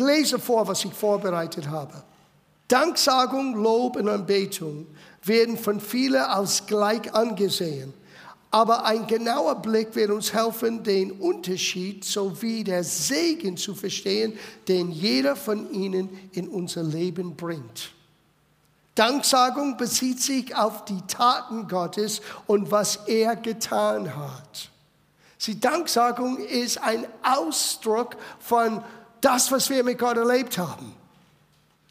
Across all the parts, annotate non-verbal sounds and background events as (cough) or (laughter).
lese vor, was ich vorbereitet habe. Danksagung, Lob und Anbetung werden von vielen als gleich angesehen. Aber ein genauer Blick wird uns helfen, den Unterschied sowie der Segen zu verstehen, den jeder von ihnen in unser Leben bringt. Danksagung bezieht sich auf die Taten Gottes und was er getan hat. Die Danksagung ist ein Ausdruck von das, was wir mit Gott erlebt haben.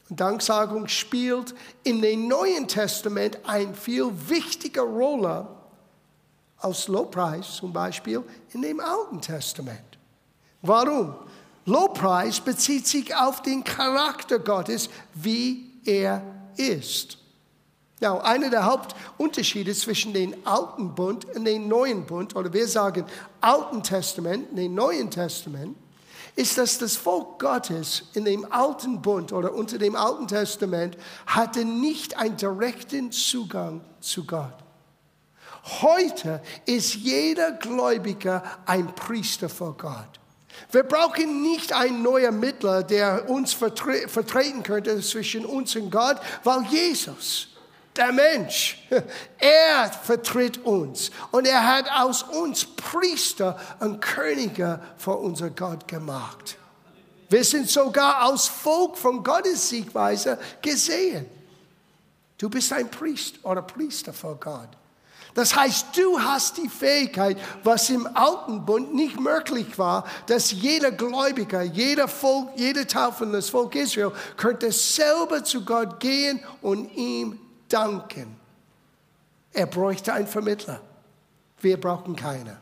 Und Danksagung spielt in dem Neuen Testament eine viel wichtige Rolle als Lobpreis zum Beispiel in dem Alten Testament. Warum? Lobpreis bezieht sich auf den Charakter Gottes, wie er ist. Ja, einer der Hauptunterschiede zwischen dem Alten Bund und dem Neuen Bund, oder wir sagen Alten Testament, dem Neuen Testament, ist, dass das Volk Gottes in dem Alten Bund oder unter dem Alten Testament hatte nicht einen direkten Zugang zu Gott. Heute ist jeder Gläubiger ein Priester vor Gott. Wir brauchen nicht einen neuen Mittler, der uns vertre vertreten könnte zwischen uns und Gott, weil Jesus, der Mensch, er vertritt uns und er hat aus uns Priester und Könige vor unser Gott gemacht. Wir sind sogar als Volk von Gottes Siegweise gesehen. Du bist ein Priester oder Priester vor Gott. Das heißt, du hast die Fähigkeit, was im alten Bund nicht möglich war, dass jeder Gläubiger, jeder Volk, jeder von das Volk Israel könnte selber zu Gott gehen und ihm danken. Er bräuchte einen Vermittler. Wir brauchen keinen.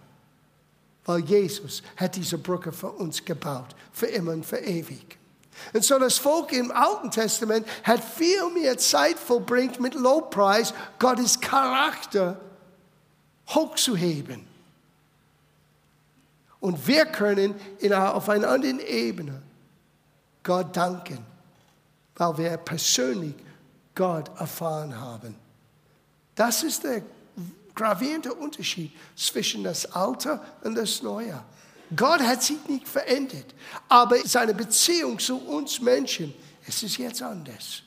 Weil Jesus hat diese Brücke für uns gebaut, für immer und für ewig. Und so das Volk im Alten Testament hat viel mehr Zeit verbringt mit Lobpreis, Gottes Charakter hochzuheben. Und wir können in, auf einer anderen Ebene Gott danken, weil wir persönlich Gott erfahren haben. Das ist der gravierende Unterschied zwischen das Alte und das Neue. Gott hat sich nicht verändert, aber seine Beziehung zu uns Menschen, es ist jetzt anders.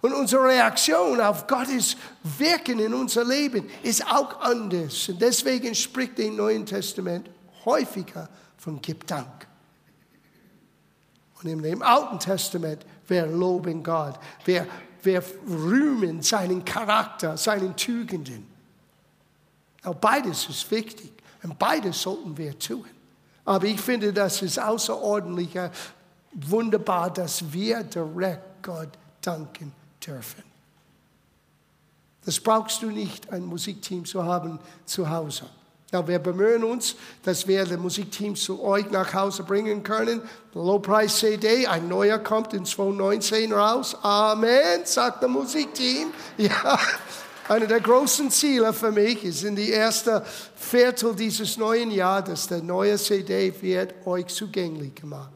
Und unsere Reaktion auf Gottes Wirken in unser Leben ist auch anders. Und deswegen spricht im Neuen Testament häufiger von Gib Dank. Und im Alten Testament, wir loben Gott, wir, wir rühmen seinen Charakter, seinen Tugenden. Auch beides ist wichtig und beides sollten wir tun. Aber ich finde, das ist außerordentlich wunderbar, dass wir direkt Gott danken dürfen. Das brauchst du nicht, ein Musikteam zu haben zu Hause. Ja, wir bemühen uns, dass wir das Musikteam zu euch nach Hause bringen können. Lowpreis CD, ein neuer kommt in 2019 raus. Amen, sagt das Musikteam. (laughs) Ja, einer der großen Ziele für mich ist in die erste Viertel dieses neuen Jahres, dass der neue CD wird euch zugänglich gemacht.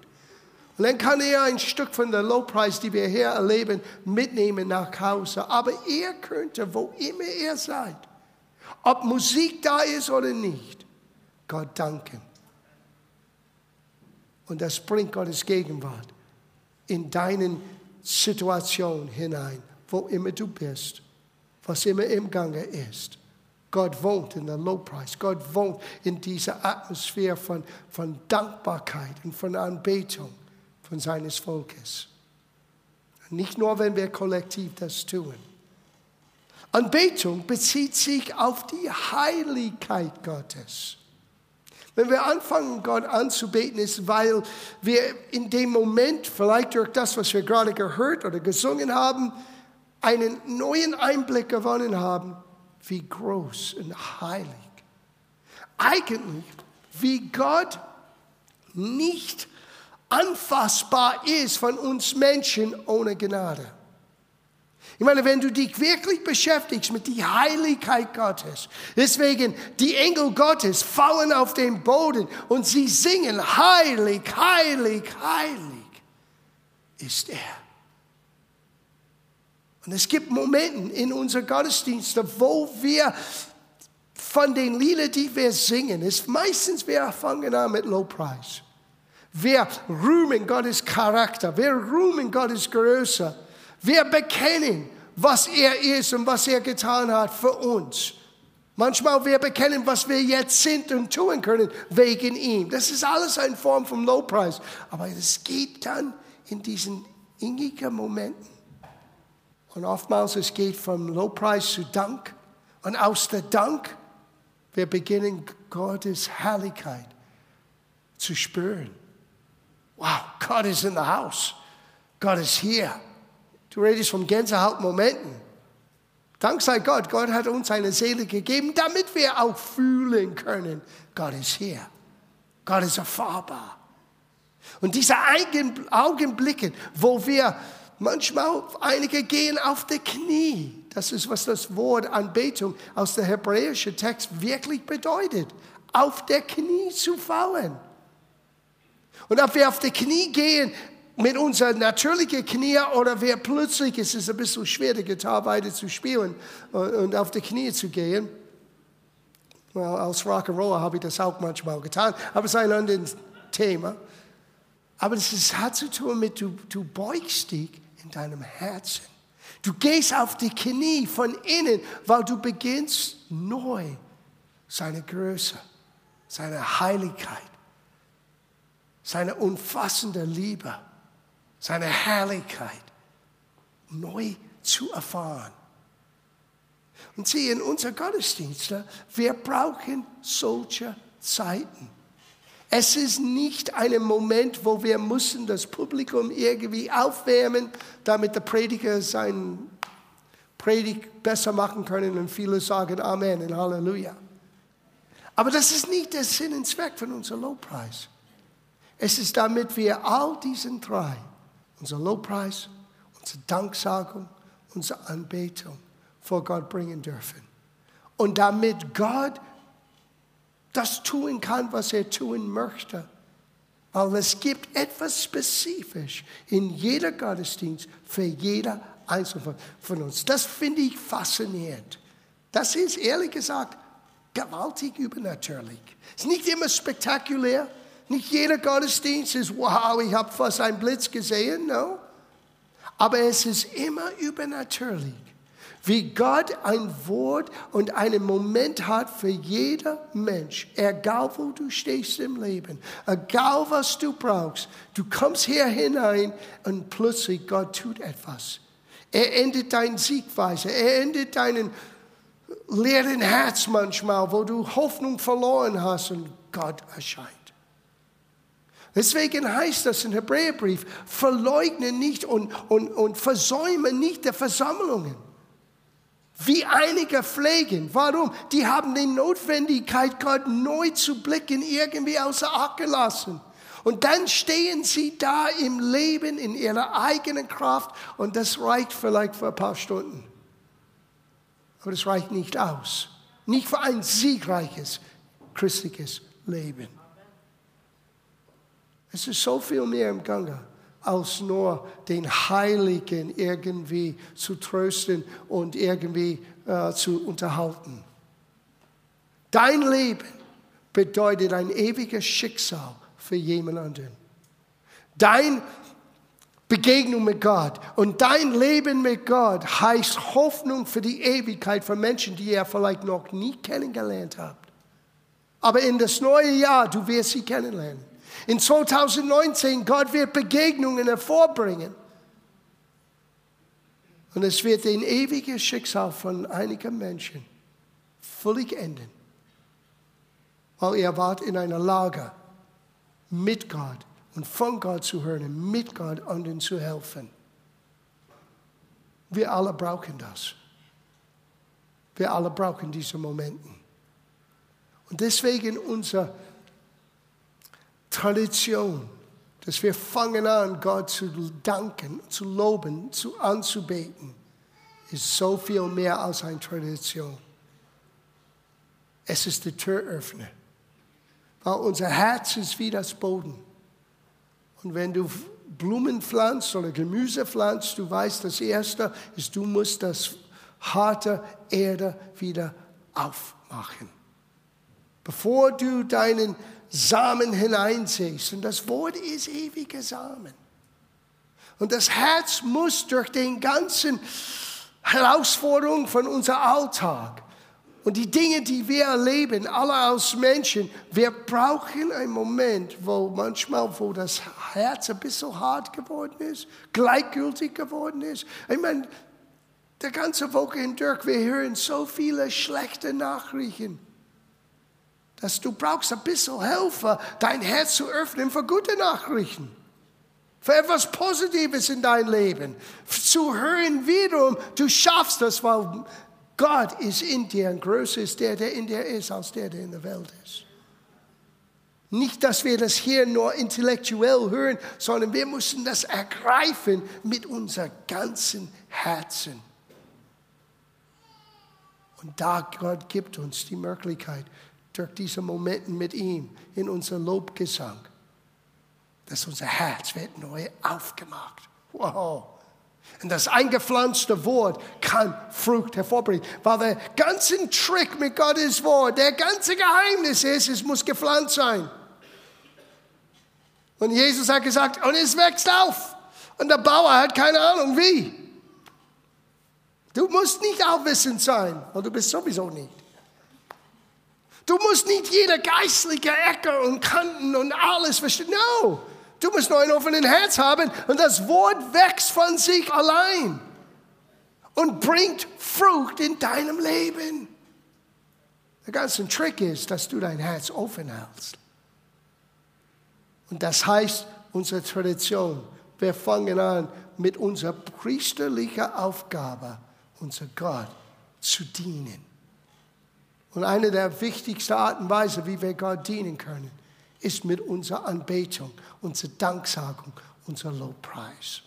Und dann kann er ein Stück von der Lowpreis, die wir hier erleben, mitnehmen nach Hause. Aber ihr könnt, wo immer ihr seid, ob Musik da ist oder nicht, Gott danken. Und das bringt Gottes Gegenwart in deine Situation hinein, wo immer du bist, was immer im Gange ist. Gott wohnt in der Lobpreis. Gott wohnt in dieser Atmosphäre von, von Dankbarkeit und von Anbetung von seines Volkes. Nicht nur, wenn wir kollektiv das tun. Anbetung bezieht sich auf die Heiligkeit Gottes. Wenn wir anfangen, Gott anzubeten, ist, weil wir in dem Moment, vielleicht durch das, was wir gerade gehört oder gesungen haben, einen neuen Einblick gewonnen haben, wie groß und heilig. Eigentlich, wie Gott nicht anfassbar ist von uns Menschen ohne Gnade. Ich meine, wenn du dich wirklich beschäftigst mit der Heiligkeit Gottes, deswegen die Engel Gottes fallen auf den Boden und sie singen, heilig, heilig, heilig ist er. Und es gibt Momente in unseren Gottesdiensten, wo wir von den Liedern, die wir singen, ist meistens wir fangen an mit Lobpreis. Wir rühmen Gottes Charakter. Wir rühmen Gottes Größe. Wir bekennen, was er ist und was er getan hat für uns. Manchmal wir bekennen, was wir jetzt sind und tun können wegen ihm. Das ist alles eine Form von Lobpreis. Aber es geht dann in diesen innigen Momenten. Und oftmals es geht vom Lobpreis zu Dank. Und aus der Dank, wir beginnen Gottes Herrlichkeit zu spüren. Wow, Gott ist in the house. Gott ist hier. Du redest von Gänsehautmomenten. Dank sei Gott, Gott hat uns eine Seele gegeben, damit wir auch fühlen können, Gott ist hier. Gott ist erfahrbar. Und diese Augenblicke, wo wir manchmal, einige gehen auf die Knie. Das ist, was das Wort Anbetung aus dem hebräischen Text wirklich bedeutet. Auf der Knie zu fallen. Und ob wir auf die Knie gehen, mit unseren natürlichen Knie oder wir plötzlich, es ist ein bisschen schwer, die Gitarre weiter zu spielen und auf die Knie zu gehen. Well, als Rock'n'Roller habe ich das auch manchmal getan, aber es ist ein anderes Thema. Aber es hat zu tun mit, du, du beugst dich in deinem Herzen. Du gehst auf die Knie von innen, weil du beginnst neu seine Größe, seine Heiligkeit, seine umfassende Liebe seine Herrlichkeit neu zu erfahren. Und sie in unser Gottesdienste, wir brauchen solche Zeiten. Es ist nicht ein Moment, wo wir müssen das Publikum irgendwie aufwärmen, damit der Prediger sein Predigt besser machen können und viele sagen Amen und Halleluja. Aber das ist nicht der Sinn und Zweck von unserem Lobpreis. Es ist damit wir all diesen drei unser Lobpreis, unsere Danksagung, unsere Anbetung vor Gott bringen dürfen. Und damit Gott das tun kann, was er tun möchte. Weil es gibt etwas spezifisch in jeder Gottesdienst für jeder Einzelne von uns. Das finde ich faszinierend. Das ist ehrlich gesagt gewaltig übernatürlich. Es ist nicht immer spektakulär, nicht jeder Gottesdienst ist, wow, ich habe fast einen Blitz gesehen, no. Aber es ist immer übernatürlich, wie Gott ein Wort und einen Moment hat für jeder Mensch, egal wo du stehst im Leben, egal was du brauchst. Du kommst hier hinein und plötzlich Gott tut etwas. Er endet deine Siegweise, er endet deinen leeren Herz manchmal, wo du Hoffnung verloren hast und Gott erscheint. Deswegen heißt das im Hebräerbrief, verleugne nicht und, und, und versäume nicht der Versammlungen. Wie einige pflegen. Warum? Die haben die Notwendigkeit, Gott neu zu blicken, irgendwie außer Acht gelassen. Und dann stehen sie da im Leben in ihrer eigenen Kraft und das reicht vielleicht für ein paar Stunden. Aber das reicht nicht aus. Nicht für ein siegreiches christliches Leben. Es ist so viel mehr im Gange, als nur den Heiligen irgendwie zu trösten und irgendwie äh, zu unterhalten. Dein Leben bedeutet ein ewiges Schicksal für jemand anderen. Dein Begegnung mit Gott und dein Leben mit Gott heißt Hoffnung für die Ewigkeit für Menschen, die ihr vielleicht noch nie kennengelernt habt. Aber in das neue Jahr, du wirst sie kennenlernen. In 2019, Gott wird Begegnungen hervorbringen. Und es wird den ewigen Schicksal von einigen Menschen völlig enden. Weil ihr wart in einer Lage, mit Gott und von Gott zu hören, mit Gott anderen zu helfen. Wir alle brauchen das. Wir alle brauchen diese Momente. Und deswegen unser Tradition, dass wir fangen an, Gott zu danken, zu loben, zu anzubeten, ist so viel mehr als eine Tradition. Es ist der Türöffner. Weil unser Herz ist wie das Boden. Und wenn du Blumen pflanzt oder Gemüse pflanzt, du weißt, das Erste ist, du musst das harte Erde wieder aufmachen. Bevor du deinen Samen hineinsäst. Und das Wort ist ewiger Samen. Und das Herz muss durch den ganzen Herausforderungen von unserem Alltag und die Dinge, die wir erleben, alle als Menschen, wir brauchen einen Moment, wo manchmal, wo das Herz ein bisschen hart geworden ist, gleichgültig geworden ist. Ich meine, der ganze Woche hindurch, wir hören so viele schlechte Nachrichten, dass du brauchst ein bisschen Hilfe, dein Herz zu öffnen für gute Nachrichten. Für etwas Positives in dein Leben. Zu hören wiederum, du schaffst das, weil Gott ist in dir und größer ist der, der in dir ist, als der, der in der Welt ist. Nicht, dass wir das hier nur intellektuell hören, sondern wir müssen das ergreifen mit unserem ganzen Herzen. Und da Gott gibt uns die Möglichkeit, durch diese Momente mit ihm in unser Lobgesang, dass unser Herz wird neu aufgemacht. Wow. Und das eingepflanzte Wort kann Frucht hervorbringen. Weil der ganze Trick mit Gottes Wort, der ganze Geheimnis ist, es muss gepflanzt sein. Und Jesus hat gesagt, und es wächst auf. Und der Bauer hat keine Ahnung wie. Du musst nicht aufwissend sein, weil du bist sowieso nicht. Du musst nicht jede geistliche Ecke und Kanten und alles verstehen. No, Du musst nur ein offenes Herz haben und das Wort wächst von sich allein und bringt Frucht in deinem Leben. Der ganze Trick ist, dass du dein Herz offen hältst. Und das heißt, unsere Tradition, wir fangen an mit unserer priesterlichen Aufgabe, unser Gott zu dienen. Und eine der wichtigsten Arten und Weisen, wie wir Gott dienen können, ist mit unserer Anbetung, unserer Danksagung, unser Lobpreis.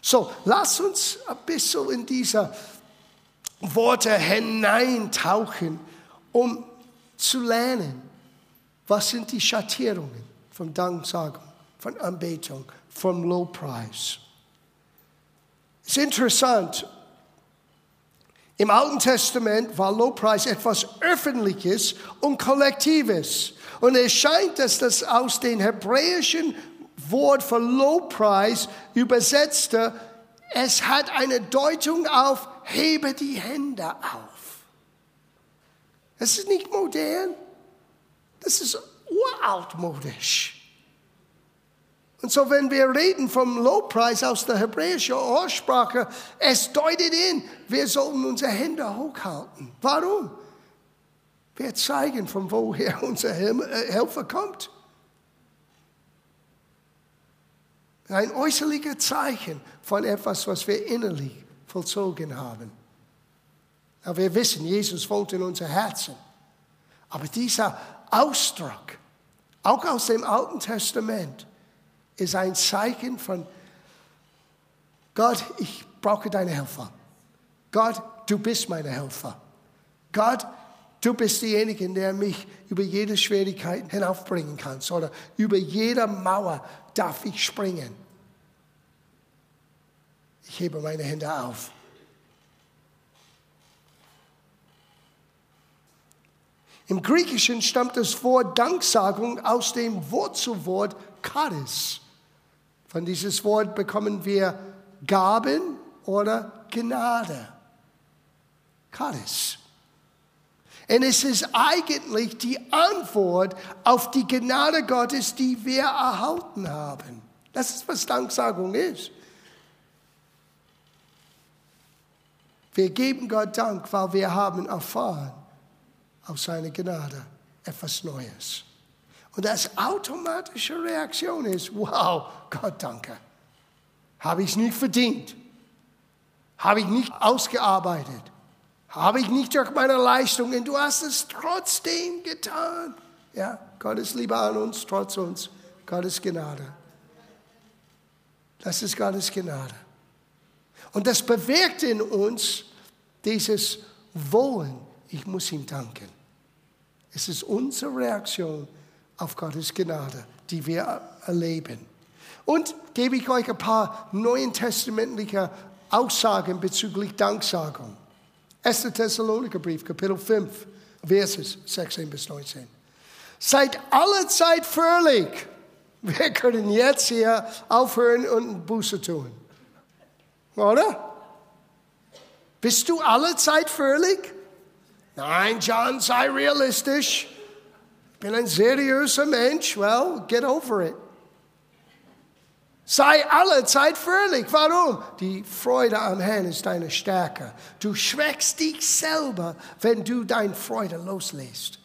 So, lass uns ein bisschen in diese Worte hineintauchen, um zu lernen, was sind die Schattierungen von Danksagung, von Anbetung, vom Lobpreis. Es ist interessant, im Alten Testament war Lobpreis etwas Öffentliches und Kollektives. Und es scheint, dass das aus dem hebräischen Wort für Lobpreis übersetzte, es hat eine Deutung auf, hebe die Hände auf. Das ist nicht modern, das ist uraltmodisch. Und so, wenn wir reden vom Lobpreis aus der hebräischen Aussprache, es deutet in, wir sollen unsere Hände hochhalten. Warum? Wir zeigen, von woher unser äh, Helfer kommt. Ein äußerlicher Zeichen von etwas, was wir innerlich vollzogen haben. Aber wir wissen, Jesus wohnt in unser Herzen. Aber dieser Ausdruck, auch aus dem Alten Testament, ist ein Zeichen von Gott, ich brauche deine Helfer. Gott, du bist meine Helfer. Gott, du bist derjenige, der mich über jede Schwierigkeit hinaufbringen kann. Oder über jede Mauer darf ich springen. Ich hebe meine Hände auf. Im Griechischen stammt das Wort Danksagung aus dem Wurzelwort Charis. Von dieses Wort bekommen wir Gaben oder Gnade. Charis. Und es ist eigentlich die Antwort auf die Gnade Gottes, die wir erhalten haben. Das ist, was Danksagung ist. Wir geben Gott Dank, weil wir haben erfahren aus seiner Gnade etwas Neues. Und das automatische Reaktion ist, wow, Gott danke. Habe ich es nicht verdient. Habe ich nicht ausgearbeitet. Habe ich nicht durch meine Leistungen. Du hast es trotzdem getan. Ja, Gott ist Liebe an uns, trotz uns. Gottes Gnade. Das ist Gottes Gnade. Und das bewirkt in uns dieses Wollen. Ich muss ihm danken. Es ist unsere Reaktion auf Gottes Gnade, die wir erleben. Und gebe ich euch ein paar neuen testamentliche Aussagen bezüglich Danksagung. 1. Thessaloniker Brief, Kapitel 5, Verses 16 bis 19. Seid alle Zeit fröhlich. Wir können jetzt hier aufhören und Buße tun. Oder? Bist du alle Zeit fröhlich? Nein, John, sei realistisch. Bin ein seriöser Mensch. Well, get over it. Sei alle Zeit fröhlich. Warum? Die Freude am Herrn ist deine Stärke. Du schwächst dich selber, wenn du deine Freude loslässt.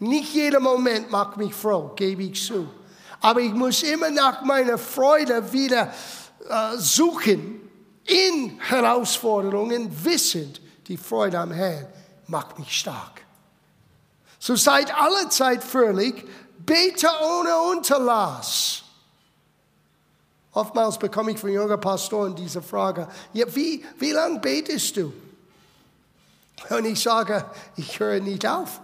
Nicht jeder Moment macht mich froh, gebe ich zu. Aber ich muss immer nach meiner Freude wieder äh, suchen in Herausforderungen, wissend, die Freude am Herrn macht mich stark. So seid alle Zeit fröhlich, bete ohne Unterlass. Oftmals bekomme ich von jungen Pastoren diese Frage, ja, wie, wie lange betest du? Und ich sage, ich höre nicht auf.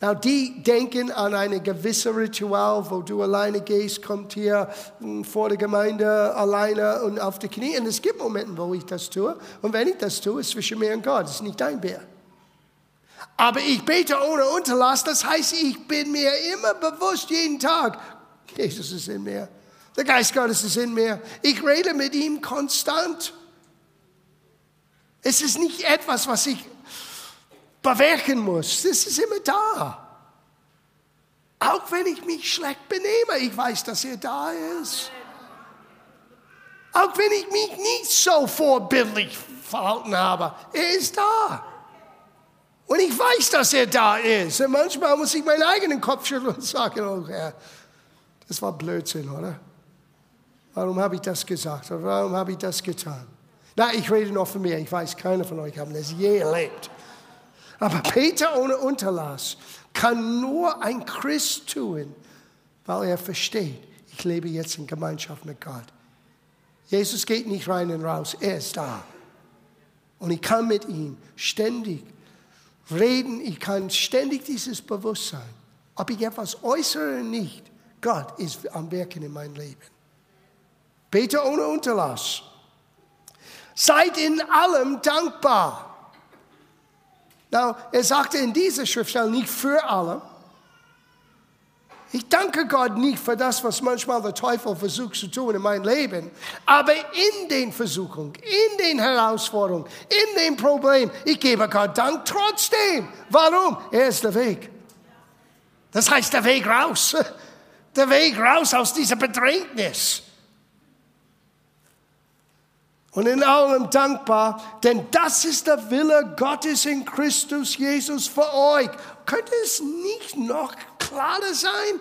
Now, die denken an eine gewisse Ritual, wo du alleine gehst, kommt hier hm, vor der Gemeinde alleine und auf die Knie. Und es gibt Momente, wo ich das tue. Und wenn ich das tue, ist zwischen mir und Gott. Das ist nicht dein Bär. Aber ich bete ohne Unterlass. Das heißt, ich bin mir immer bewusst jeden Tag, Jesus ist in mir. Der Geist Gottes ist in mir. Ich rede mit ihm konstant. Es ist nicht etwas, was ich bewirken muss. Das ist immer da. Auch wenn ich mich schlecht benehme, ich weiß, dass er da ist. Auch wenn ich mich nicht so vorbildlich verhalten habe, er ist da. Und ich weiß, dass er da ist. Und manchmal muss ich meinen eigenen Kopf schütteln und sagen, oh Herr, das war Blödsinn, oder? Warum habe ich das gesagt? warum habe ich das getan? Na, ich rede noch von mir. Ich weiß, keiner von euch haben das je erlebt. Aber Peter ohne Unterlass kann nur ein Christ tun, weil er versteht, ich lebe jetzt in Gemeinschaft mit Gott. Jesus geht nicht rein und raus, er ist da. Und ich kann mit ihm ständig reden, ich kann ständig dieses Bewusstsein, ob ich etwas äußere oder nicht, Gott ist am Wirken in meinem Leben. Bete ohne Unterlass. Seid in allem dankbar. Now, er sagte in dieser Schriftstelle nicht für alle. Ich danke Gott nicht für das, was manchmal der Teufel versucht zu tun in meinem Leben, aber in den Versuchungen, in den Herausforderungen, in den Problemen, ich gebe Gott Dank trotzdem. Warum? Er ist der Weg. Das heißt der Weg raus. Der Weg raus aus dieser Bedrängnis und in allem dankbar, denn das ist der Wille Gottes in Christus Jesus für euch. Könnte es nicht noch klarer sein?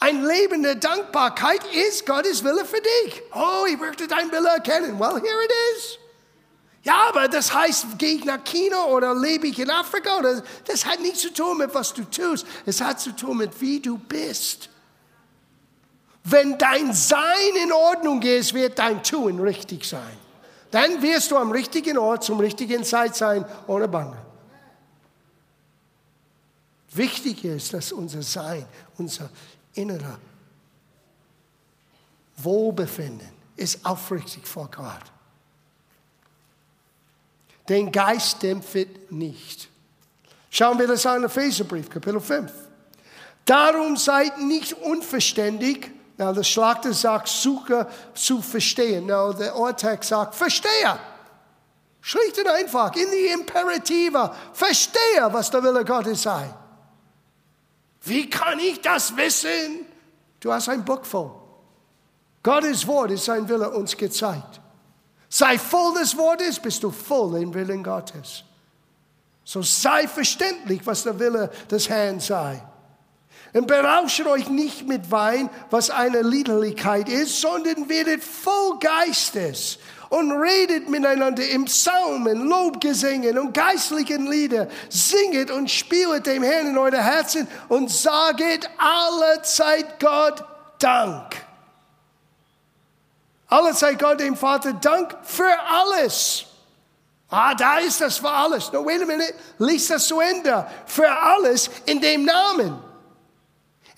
Ein Leben der Dankbarkeit ist Gottes Wille für dich. Oh, ich möchte dein Wille erkennen. Well, here it is. Ja, aber das heißt, gehe ich nach China oder lebe ich in Afrika? Oder, das hat nichts zu tun mit, was du tust. Es hat zu tun mit, wie du bist. Wenn dein Sein in Ordnung ist, wird dein Tun richtig sein. Dann wirst du am richtigen Ort zum richtigen Zeit sein, ohne Bange. Wichtig ist, dass unser Sein, unser innerer Wohlbefinden ist aufrichtig vor Gott. Den Geist dämpft nicht. Schauen wir das an, Epheserbrief, Kapitel 5. Darum seid nicht unverständig, Now, der Schlachter sagt, suche zu verstehen. Now, der Urtext sagt, verstehe. Schlicht und einfach, in die Imperative. Verstehe, was der Wille Gottes sei. Wie kann ich das wissen? Du hast ein Buch voll. Gottes Wort ist sein Wille uns gezeigt. Sei voll des Wortes, bist du voll im Willen Gottes. So sei verständlich, was der Wille des Herrn sei. Und berauscht euch nicht mit Wein, was eine Liederlichkeit ist, sondern werdet voll Geistes und redet miteinander im Psalmen, Lobgesängen und geistlichen Lieder. Singet und spielet dem Herrn in eure Herzen und saget alle Zeit Gott Dank. Alle Zeit Gott dem Vater Dank für alles. Ah, da ist das für alles. No, wait a minute. Lies das zu Ende. Für alles in dem Namen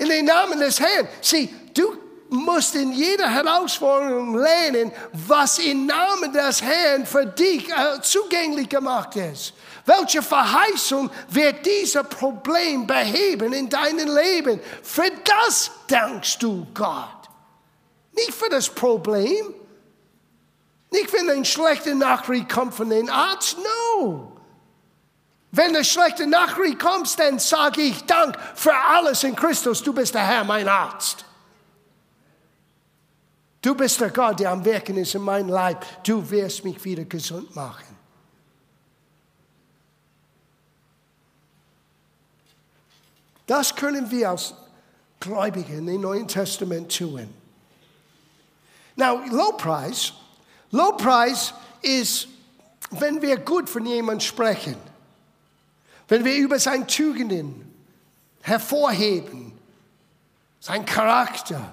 in den Namen des Herrn. Sieh, du musst in jeder Herausforderung lernen, was im Namen des Herrn für dich äh, zugänglich gemacht ist. Welche Verheißung wird dieses Problem beheben in deinem Leben? Für das dankst du Gott. Nicht für das Problem. Nicht, wenn eine schlechte Nachricht kommt von den Arzt. No. Wenn eine schlechte Nachricht kommt, dann sage ich Dank für alles in Christus. Du bist der Herr, mein Arzt. Du bist der Gott, der am Wirken ist in meinem Leib. Du wirst mich wieder gesund machen. Das können wir als Gläubige im Neuen Testament tun. Now, Lobpreis, Lobpreis ist, wenn wir gut von jemandem sprechen, wenn wir über seine Tugenden hervorheben, sein Charakter,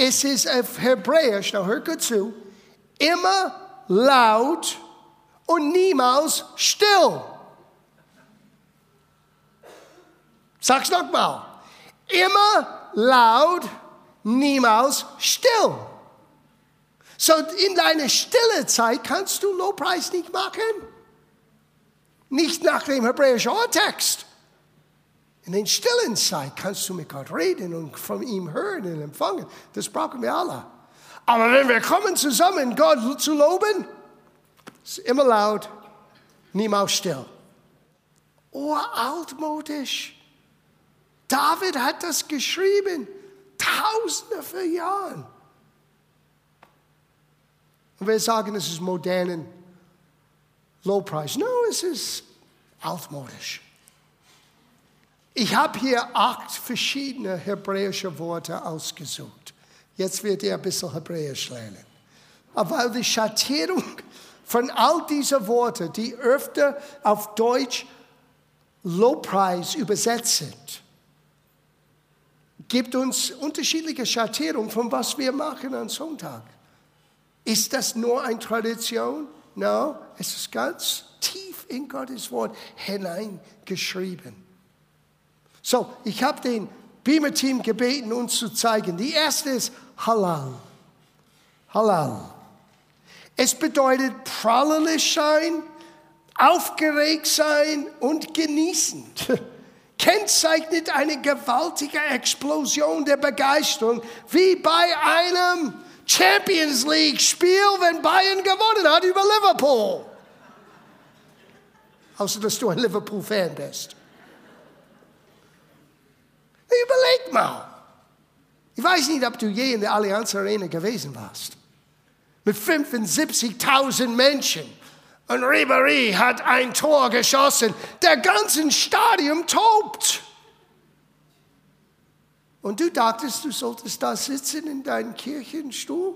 es ist auf Hebräisch, now hört gut zu, immer laut und niemals still. Sag's nochmal. Immer laut, niemals still. So in deiner stille Zeit kannst du Lobpreis nicht machen. Nicht nach dem hebräischen Urtext. In den stillen Zeit kannst du mit Gott reden und von ihm hören und empfangen. Das brauchen wir alle. Aber wenn wir kommen zusammen, Gott zu loben, ist immer laut, niemals still. Oh, altmodisch. David hat das geschrieben, tausende von Jahren. Und wir sagen, es ist modernen Lowpreis. No, es ist altmodisch. Ich habe hier acht verschiedene hebräische Worte ausgesucht. Jetzt wird ihr ein bisschen Hebräisch lernen. Aber weil die Schattierung von all diesen Worten, die öfter auf Deutsch Lobpreis übersetzt sind, gibt uns unterschiedliche Schattierungen von was wir machen am Sonntag. Ist das nur eine Tradition? No, es ist ganz tief in Gottes Wort hineingeschrieben. So, ich habe den Beamer-Team gebeten, uns zu zeigen. Die erste ist Halal. Halal. Es bedeutet prallerisch sein, aufgeregt sein und genießen. (laughs) Kennzeichnet eine gewaltige Explosion der Begeisterung, wie bei einem Champions League-Spiel, wenn Bayern gewonnen hat über Liverpool. Außer dass du ein Liverpool-Fan bist. Überleg mal. Ich weiß nicht, ob du je in der Allianz Arena gewesen warst. Mit 75.000 Menschen. Und Ribéry hat ein Tor geschossen. Der ganze Stadion tobt. Und du dachtest, du solltest da sitzen in deinem Kirchenstuhl?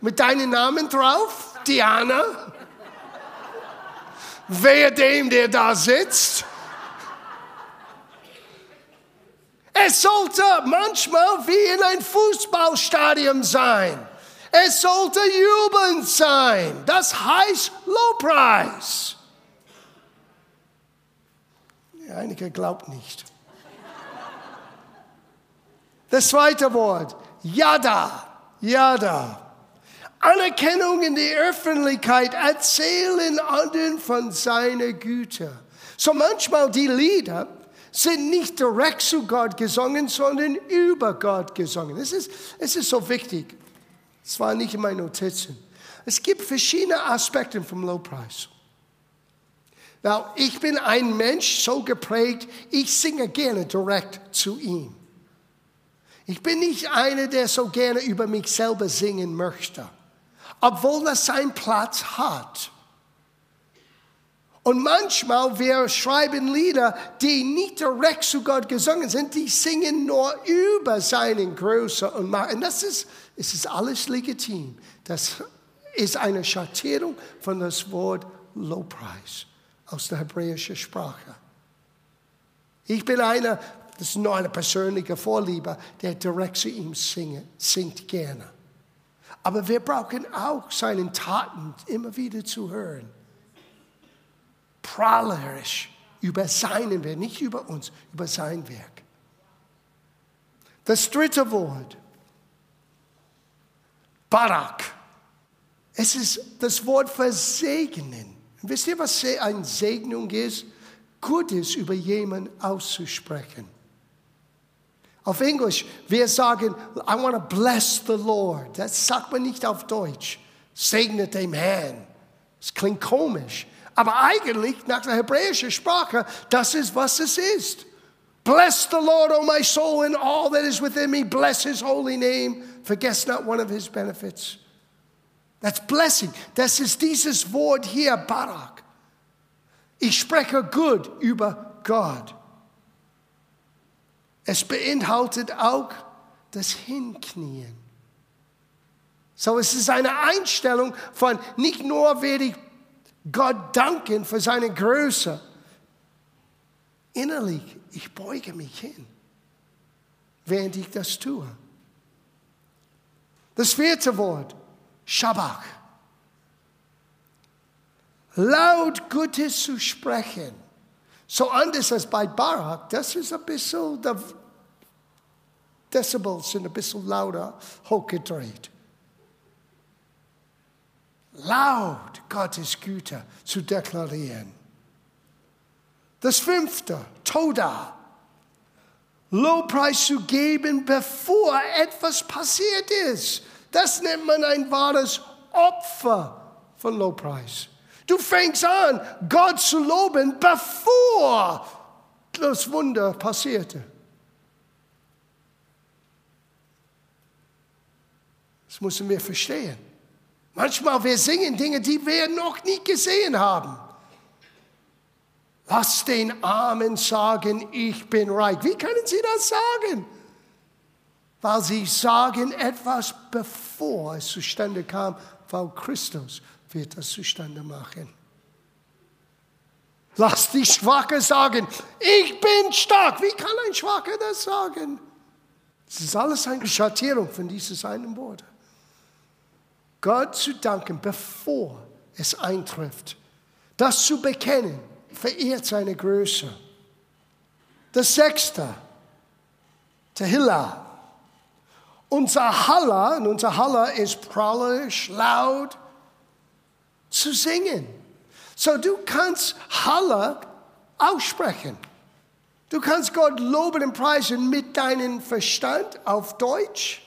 Mit deinem Namen drauf? Diana? Wer dem, der da sitzt? Es sollte manchmal wie in ein Fußballstadion sein. Es sollte jubelnd sein. Das heißt Lowpreis. Einige glaubt nicht. Das zweite Wort, Yada, Yada. Anerkennung in der Öffentlichkeit, erzählen anderen von seiner Güte. So manchmal die Lieder, sind nicht direkt zu Gott gesungen, sondern über Gott gesungen. Es ist, es ist so wichtig. Es war nicht in meinen Notizen. Es gibt verschiedene Aspekte vom Lobpreis. Now, ich bin ein Mensch so geprägt, ich singe gerne direkt zu ihm. Ich bin nicht einer, der so gerne über mich selber singen möchte, obwohl das seinen Platz hat. Und manchmal wir schreiben Lieder, die nicht direkt zu Gott gesungen sind, die singen nur über seinen Größe und Macht. Und das ist, es ist alles legitim. Das ist eine Schattierung von das Wort Lobpreis aus der hebräischen Sprache. Ich bin einer, das ist nur eine persönliche Vorliebe, der direkt zu ihm singe, singt gerne. Aber wir brauchen auch seinen Taten immer wieder zu hören prahlerisch über seinen Werk, nicht über uns, über sein Werk. Das dritte Wort. Barak. Es ist das Wort für segnen. Wisst ihr, was eine Segnung ist? Gutes über jemanden auszusprechen. Auf Englisch, wir sagen, I want to bless the Lord. Das sagt man nicht auf Deutsch. Segnet dem Herrn. Das klingt komisch. Aber eigentlich, nach der hebräischen Sprache, das ist, was es ist. Bless the Lord, O my soul, and all that is within me. Bless his holy name. Forget not one of his benefits. That's blessing. Das ist dieses Wort hier, Barak. Ich spreche gut über Gott. Es beinhaltet auch das Hinknien. So, es ist eine Einstellung von nicht nur werde ich Gott danken für seine Größe. Innerlich, ich beuge mich hin, während ich das tue. Das vierte Wort, Shabbat. Laut Gutes zu sprechen. So anders als bei Barak, das ist ein bisschen, die Dezibels sind ein bisschen lauter hochgedreht. Laut Gottes Güte zu deklarieren. Das fünfte, Toda. Lobpreis zu geben, bevor etwas passiert ist. Das nennt man ein wahres Opfer von Lobpreis. Du fängst an, Gott zu loben, bevor das Wunder passierte. Das müssen wir verstehen. Manchmal wir singen Dinge, die wir noch nie gesehen haben. Lass den Armen sagen, ich bin reich. Wie können sie das sagen? Weil sie sagen etwas, bevor es zustande kam, weil Christus wird das zustande machen. Lass die Schwache sagen, ich bin stark. Wie kann ein Schwacher das sagen? Das ist alles eine Schattierung von dieses einen Wort. Gott zu danken, bevor es eintrifft. Das zu bekennen, verehrt seine Größe. Das sechste, Tehillah. Unser Halla, und unser Halla ist prallisch, laut, zu singen. So du kannst Halle aussprechen. Du kannst Gott loben und preisen mit deinem Verstand auf Deutsch.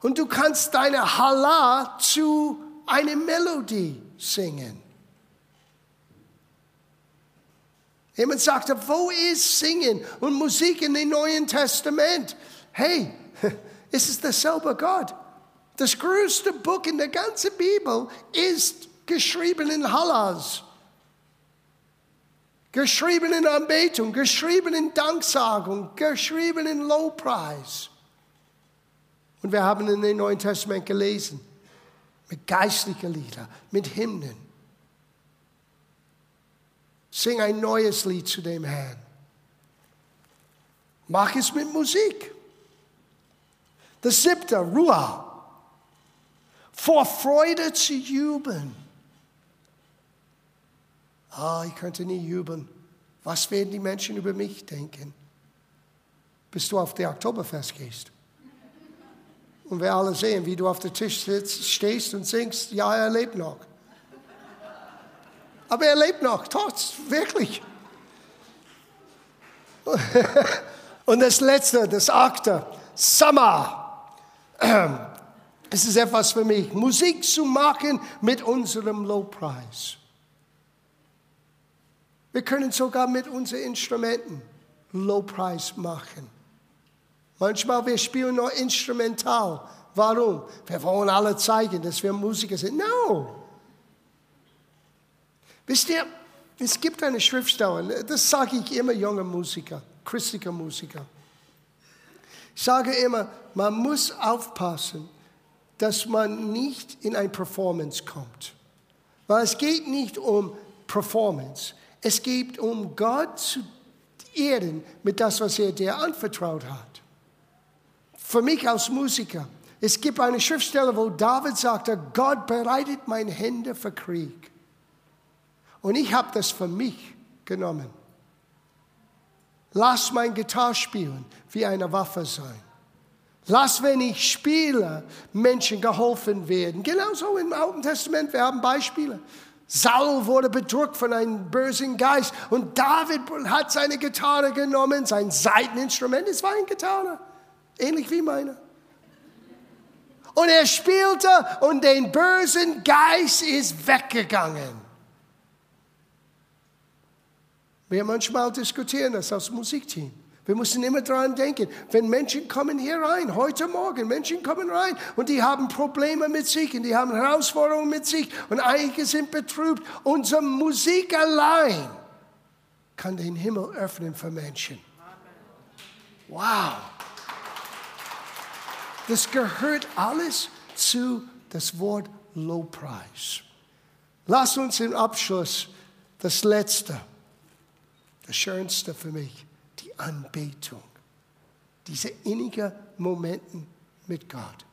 Und du kannst deine Halla zu einer Melodie singen. Jemand sagte, wo ist Singen und Musik in dem Neuen Testament? Hey, (laughs) es ist derselbe Gott. Das größte Buch in der ganzen Bibel ist geschrieben in Hallas. Geschrieben in Anbetung, geschrieben in Danksagung, geschrieben in Lobpreis. Und wir haben in dem Neuen Testament gelesen, mit geistlichen Liedern, mit Hymnen. Sing ein neues Lied zu dem Herrn. Mach es mit Musik. Das siebte, Ruah vor Freude zu jubeln. Ah, ich könnte nie jubeln. Was werden die Menschen über mich denken, bis du auf der Oktoberfest gehst? Und wir alle sehen, wie du auf dem Tisch sitzt, stehst und singst, ja, er lebt noch. Aber er lebt noch, trotz, wirklich. (laughs) Und das letzte, das achte, Summer. (clears throat) Es ist etwas für mich, Musik zu machen mit unserem Lobpreis. Wir können sogar mit unseren Instrumenten Lobpreis machen. Manchmal wir spielen nur instrumental. Warum? Wir wollen alle zeigen, dass wir Musiker sind. No. Wisst ihr, es gibt eine Schriftstelle, das sage ich immer jungen Musiker, christlicher Musiker. Ich sage immer, man muss aufpassen, dass man nicht in ein Performance kommt. Weil es geht nicht um Performance. Es geht um Gott zu ehren mit das, was er dir anvertraut hat. Für mich als Musiker, es gibt eine Schriftstelle, wo David sagte, Gott bereitet meine Hände für Krieg. Und ich habe das für mich genommen. Lass mein Gitarre spielen wie eine Waffe sein. Lass, wenn ich spiele, Menschen geholfen werden. Genauso im Alten Testament, wir haben Beispiele. Saul wurde bedrückt von einem bösen Geist und David hat seine Gitarre genommen, sein Seiteninstrument, es war eine Gitarre, ähnlich wie meine. Und er spielte und den bösen Geist ist weggegangen. Wir manchmal diskutieren das als Musikteam. Wir müssen immer daran denken, wenn Menschen kommen hier rein, heute Morgen, Menschen kommen rein und die haben Probleme mit sich und die haben Herausforderungen mit sich und einige sind betrübt. Unsere Musik allein kann den Himmel öffnen für Menschen. Wow. Das gehört alles zu das Wort Lobpreis. Lass uns im Abschluss das Letzte, das Schönste für mich Anbetung. Diese innigen Momente mit Gott.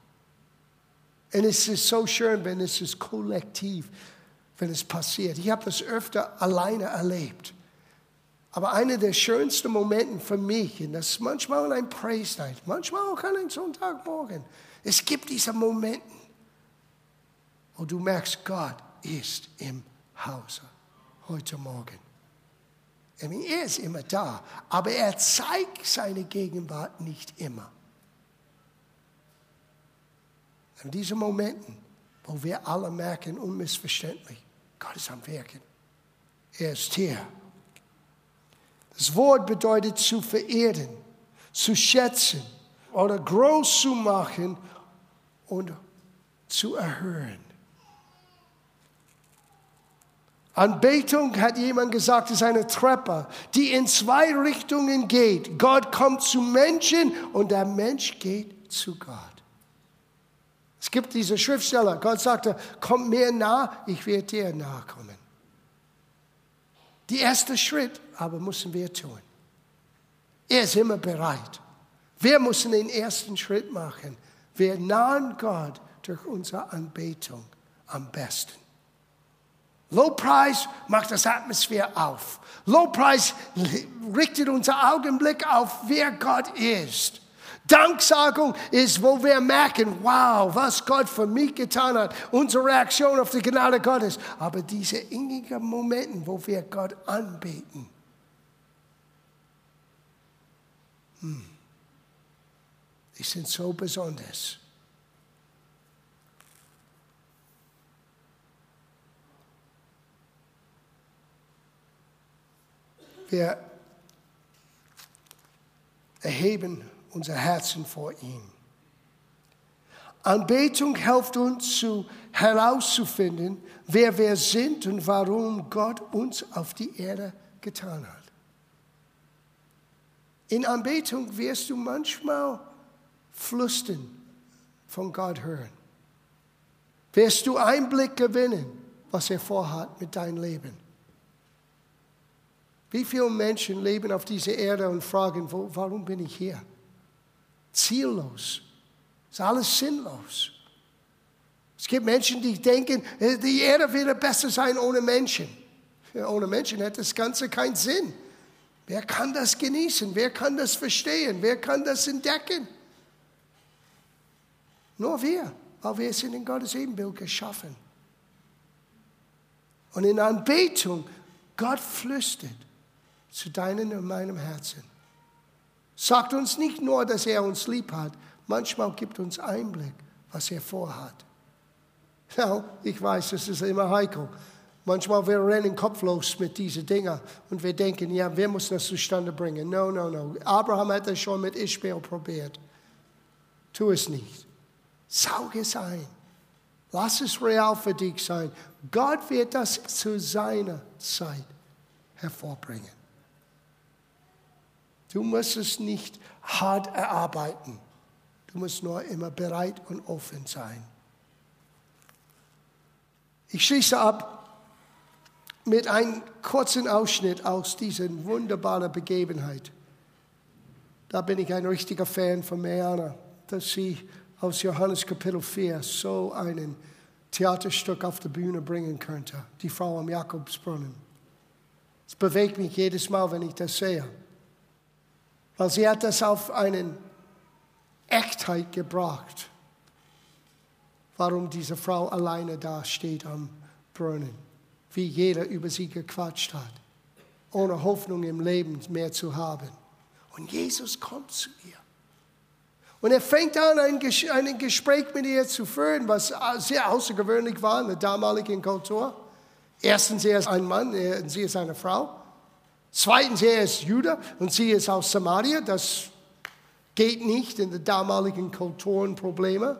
Und es ist so schön, wenn es ist kollektiv, wenn es passiert. Ich habe das öfter alleine erlebt. Aber einer der schönsten Momente für mich, und das ist manchmal ein Praise Night, manchmal auch an einem Sonntagmorgen, es gibt diese Momente, wo du merkst, Gott ist im Hause heute Morgen. Er ist immer da, aber er zeigt seine Gegenwart nicht immer. In diesen Momenten, wo wir alle merken, unmissverständlich, Gott ist am Werken. Er ist hier. Das Wort bedeutet zu verehren, zu schätzen oder groß zu machen und zu erhöhen. Anbetung, hat jemand gesagt, ist eine Treppe, die in zwei Richtungen geht. Gott kommt zu Menschen und der Mensch geht zu Gott. Es gibt diese Schriftsteller, Gott sagte, komm mir nah, ich werde dir nahe kommen. Die erste Schritt aber müssen wir tun. Er ist immer bereit. Wir müssen den ersten Schritt machen. Wir nahen Gott durch unsere Anbetung am besten. Lobpreis macht das Atmosphäre auf. Lobpreis richtet unser Augenblick auf, wer Gott ist. Danksagung ist, wo wir merken, wow, was Gott für mich getan hat, unsere Reaktion auf die Gnade Gottes. Aber diese innigen Momente, wo wir Gott anbeten, hm, die sind so besonders. Wir erheben unser Herzen vor ihm. Anbetung hilft uns zu, herauszufinden, wer wir sind und warum Gott uns auf die Erde getan hat. In Anbetung wirst du manchmal Flüstern von Gott hören. Wirst du Einblick gewinnen, was er vorhat mit deinem Leben. Wie viele Menschen leben auf dieser Erde und fragen, wo, warum bin ich hier? Ziellos. Ist alles sinnlos. Es gibt Menschen, die denken, äh, die Erde würde besser sein ohne Menschen. Ja, ohne Menschen hätte das Ganze keinen Sinn. Wer kann das genießen? Wer kann das verstehen? Wer kann das entdecken? Nur wir, weil wir sind in Gottes Ebenbild geschaffen. Und in Anbetung, Gott flüstert zu deinem und meinem Herzen. Sagt uns nicht nur, dass er uns lieb hat, manchmal gibt uns Einblick, was er vorhat. Ja, ich weiß, das ist immer heikel. Manchmal wir rennen kopflos mit diesen Dingen und wir denken, ja, wir müssen das zustande bringen. No, no, no. Abraham hat das schon mit Ishmael probiert. Tu es nicht. Saug es ein. Lass es real für dich sein. Gott wird das zu seiner Zeit hervorbringen. Du musst es nicht hart erarbeiten. Du musst nur immer bereit und offen sein. Ich schließe ab mit einem kurzen Ausschnitt aus dieser wunderbaren Begebenheit. Da bin ich ein richtiger Fan von Meana, dass sie aus Johannes Kapitel 4 so ein Theaterstück auf die Bühne bringen könnte. Die Frau am Jakobsbrunnen. Es bewegt mich jedes Mal, wenn ich das sehe. Weil sie hat das auf eine Echtheit gebracht, warum diese Frau alleine da steht am Brunnen, wie jeder über sie gequatscht hat, ohne Hoffnung im Leben mehr zu haben. Und Jesus kommt zu ihr. Und er fängt an, ein, ein Gespräch mit ihr zu führen, was sehr außergewöhnlich war in der damaligen Kultur. Erstens, er ist ein Mann, sie ist eine Frau. Zweitens, er ist Jude und sie ist aus Samaria. Das geht nicht in der damaligen Kulturen Probleme.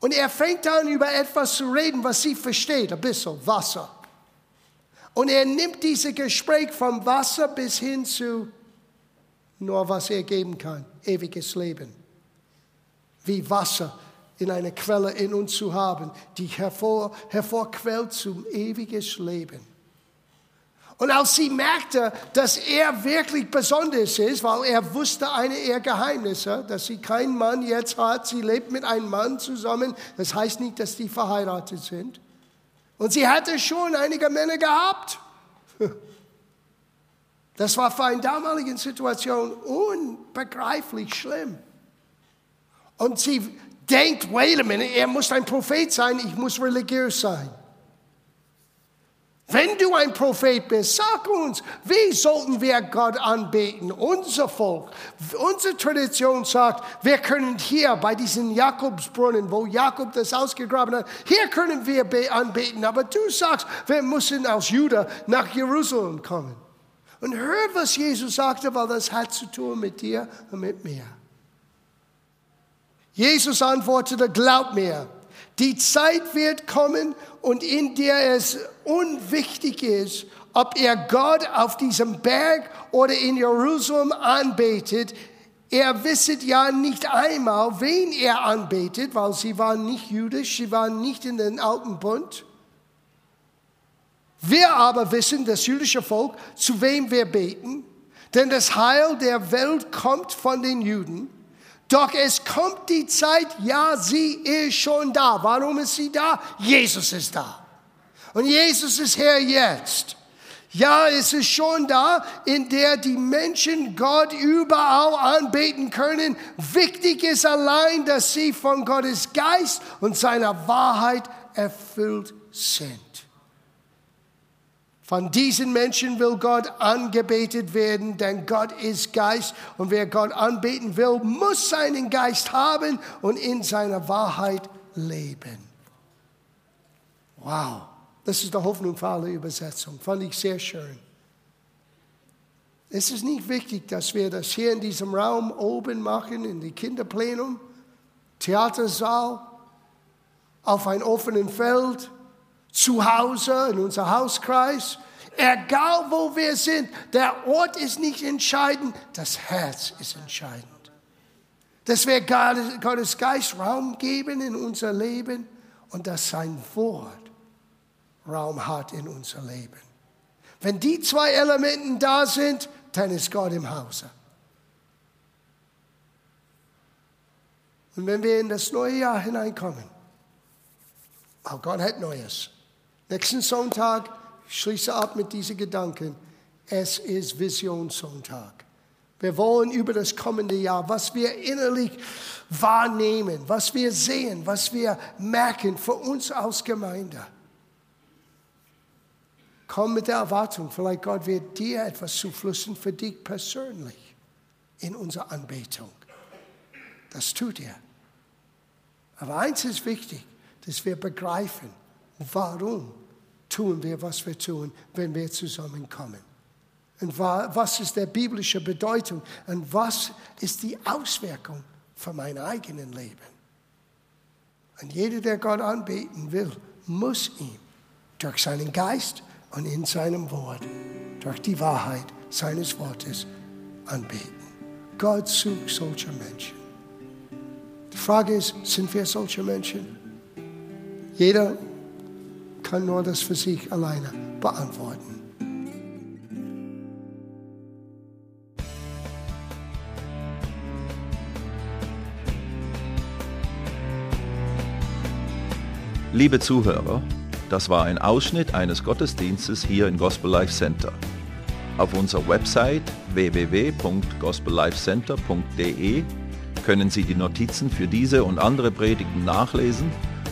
Und er fängt an, über etwas zu reden, was sie versteht, ein bisschen Wasser. Und er nimmt dieses Gespräch vom Wasser bis hin zu nur, was er geben kann, ewiges Leben. Wie Wasser in einer Quelle in uns zu haben, die hervor, hervorquellt zum ewiges Leben. Und als sie merkte, dass er wirklich besonders ist, weil er wusste eine ihrer Geheimnisse, dass sie keinen Mann jetzt hat, sie lebt mit einem Mann zusammen, das heißt nicht, dass die verheiratet sind. Und sie hatte schon einige Männer gehabt. (laughs) Das war für eine damalige Situation unbegreiflich schlimm. Und sie denkt, wait a minute, er muss ein Prophet sein, ich muss religiös sein. Wenn du ein Prophet bist, sag uns, wie sollten wir Gott anbeten? Unser Volk, unsere Tradition sagt, wir können hier bei diesem Jakobsbrunnen, wo Jakob das ausgegraben hat, hier können wir anbeten. Aber du sagst, wir müssen aus Juda nach Jerusalem kommen. Und hör, was Jesus sagte, weil das hat zu tun mit dir und mit mir. Jesus antwortete, glaub mir, die Zeit wird kommen und in der es unwichtig ist, ob er Gott auf diesem Berg oder in Jerusalem anbetet. Er wisset ja nicht einmal, wen er anbetet, weil sie waren nicht jüdisch, sie waren nicht in den alten Bund. Wir aber wissen, das jüdische Volk, zu wem wir beten, denn das Heil der Welt kommt von den Juden. Doch es kommt die Zeit, ja, sie ist schon da. Warum ist sie da? Jesus ist da. Und Jesus ist Herr jetzt. Ja, es ist schon da, in der die Menschen Gott überall anbeten können. Wichtig ist allein, dass sie von Gottes Geist und seiner Wahrheit erfüllt sind. Von diesen Menschen will Gott angebetet werden, denn Gott ist Geist und wer Gott anbeten will, muss seinen Geist haben und in seiner Wahrheit leben. Wow. Das ist die Hoffnung für alle Übersetzung. Fand ich sehr schön. Es ist nicht wichtig, dass wir das hier in diesem Raum oben machen, in die Kinderplenum, Theatersaal, auf einem offenen Feld, zu Hause, in unser Hauskreis. Egal wo wir sind, der Ort ist nicht entscheidend, das Herz ist entscheidend. Dass wir Gottes Geist Raum geben in unser Leben und dass sein Wort Raum hat in unser Leben. Wenn die zwei Elemente da sind, dann ist Gott im Hause. Und wenn wir in das neue Jahr hineinkommen, auch Gott hat Neues. Nächsten Sonntag schließe ab mit diesen Gedanken. Es ist Visionssonntag. Wir wollen über das kommende Jahr, was wir innerlich wahrnehmen, was wir sehen, was wir merken für uns als Gemeinde Komm mit der Erwartung, vielleicht Gott wird dir etwas zuflüssen für dich persönlich in unserer Anbetung. Das tut er. Aber eins ist wichtig, dass wir begreifen, warum tun wir, was wir tun, wenn wir zusammenkommen. Und was ist der biblische Bedeutung und was ist die Auswirkung für mein eigenes Leben. Und jeder, der Gott anbeten will, muss ihm durch seinen Geist und in seinem Wort, durch die Wahrheit seines Wortes anbeten. Gott sucht solche Menschen. Die Frage ist, sind wir solche Menschen? Jeder kann nur das für sich alleine beantworten. Liebe Zuhörer, das war ein Ausschnitt eines Gottesdienstes hier im Gospel Life Center. Auf unserer Website www.gospellifecenter.de können Sie die Notizen für diese und andere Predigten nachlesen